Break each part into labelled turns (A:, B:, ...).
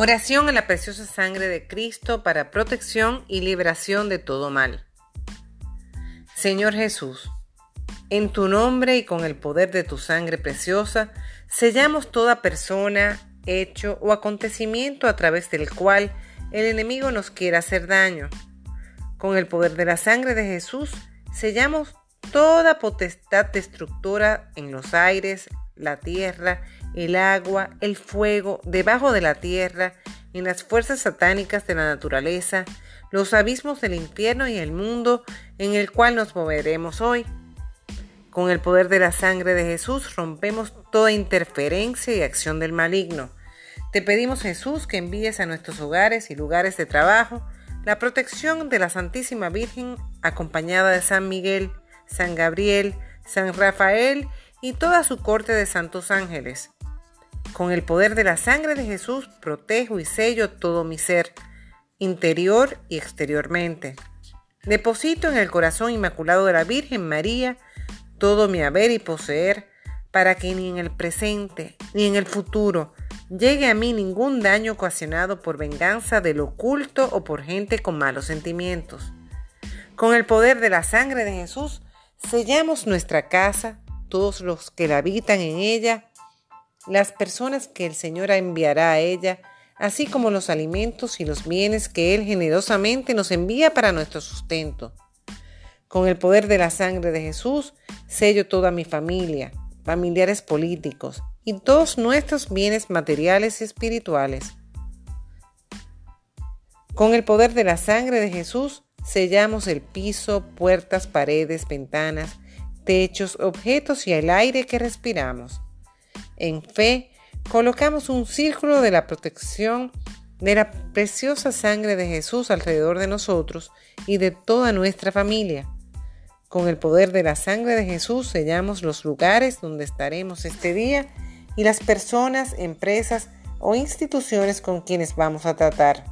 A: Oración a la preciosa sangre de Cristo para protección y liberación de todo mal. Señor Jesús, en tu nombre y con el poder de tu sangre preciosa, sellamos toda persona, hecho o acontecimiento a través del cual el enemigo nos quiera hacer daño. Con el poder de la sangre de Jesús, sellamos toda potestad destructora en los aires, la tierra, el agua, el fuego, debajo de la tierra, en las fuerzas satánicas de la naturaleza, los abismos del infierno y el mundo en el cual nos moveremos hoy. Con el poder de la sangre de Jesús rompemos toda interferencia y acción del maligno. Te pedimos Jesús que envíes a nuestros hogares y lugares de trabajo la protección de la Santísima Virgen acompañada de San Miguel, San Gabriel, San Rafael y toda su corte de santos ángeles. Con el poder de la sangre de Jesús protejo y sello todo mi ser, interior y exteriormente. Deposito en el corazón inmaculado de la Virgen María todo mi haber y poseer, para que ni en el presente ni en el futuro llegue a mí ningún daño ocasionado por venganza del oculto o por gente con malos sentimientos. Con el poder de la sangre de Jesús, sellamos nuestra casa, todos los que la habitan en ella, las personas que el Señor enviará a ella, así como los alimentos y los bienes que Él generosamente nos envía para nuestro sustento. Con el poder de la sangre de Jesús, sello toda mi familia, familiares políticos y todos nuestros bienes materiales y espirituales. Con el poder de la sangre de Jesús, sellamos el piso, puertas, paredes, ventanas, techos, objetos y el aire que respiramos. En fe, colocamos un círculo de la protección de la preciosa sangre de Jesús alrededor de nosotros y de toda nuestra familia. Con el poder de la sangre de Jesús sellamos los lugares donde estaremos este día y las personas, empresas o instituciones con quienes vamos a tratar.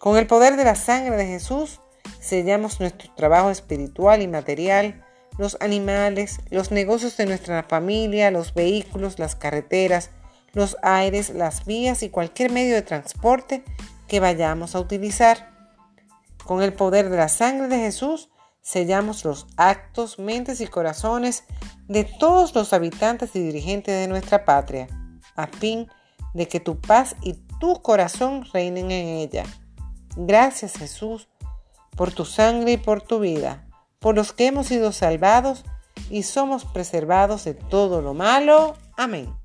A: Con el poder de la sangre de Jesús sellamos nuestro trabajo espiritual y material, los animales, los negocios de nuestra familia, los vehículos, las carreteras, los aires, las vías y cualquier medio de transporte que vayamos a utilizar. Con el poder de la sangre de Jesús, sellamos los actos, mentes y corazones de todos los habitantes y dirigentes de nuestra patria, a fin de que tu paz y tu corazón reinen en ella. Gracias Jesús por tu sangre y por tu vida por los que hemos sido salvados y somos preservados de todo lo malo. Amén.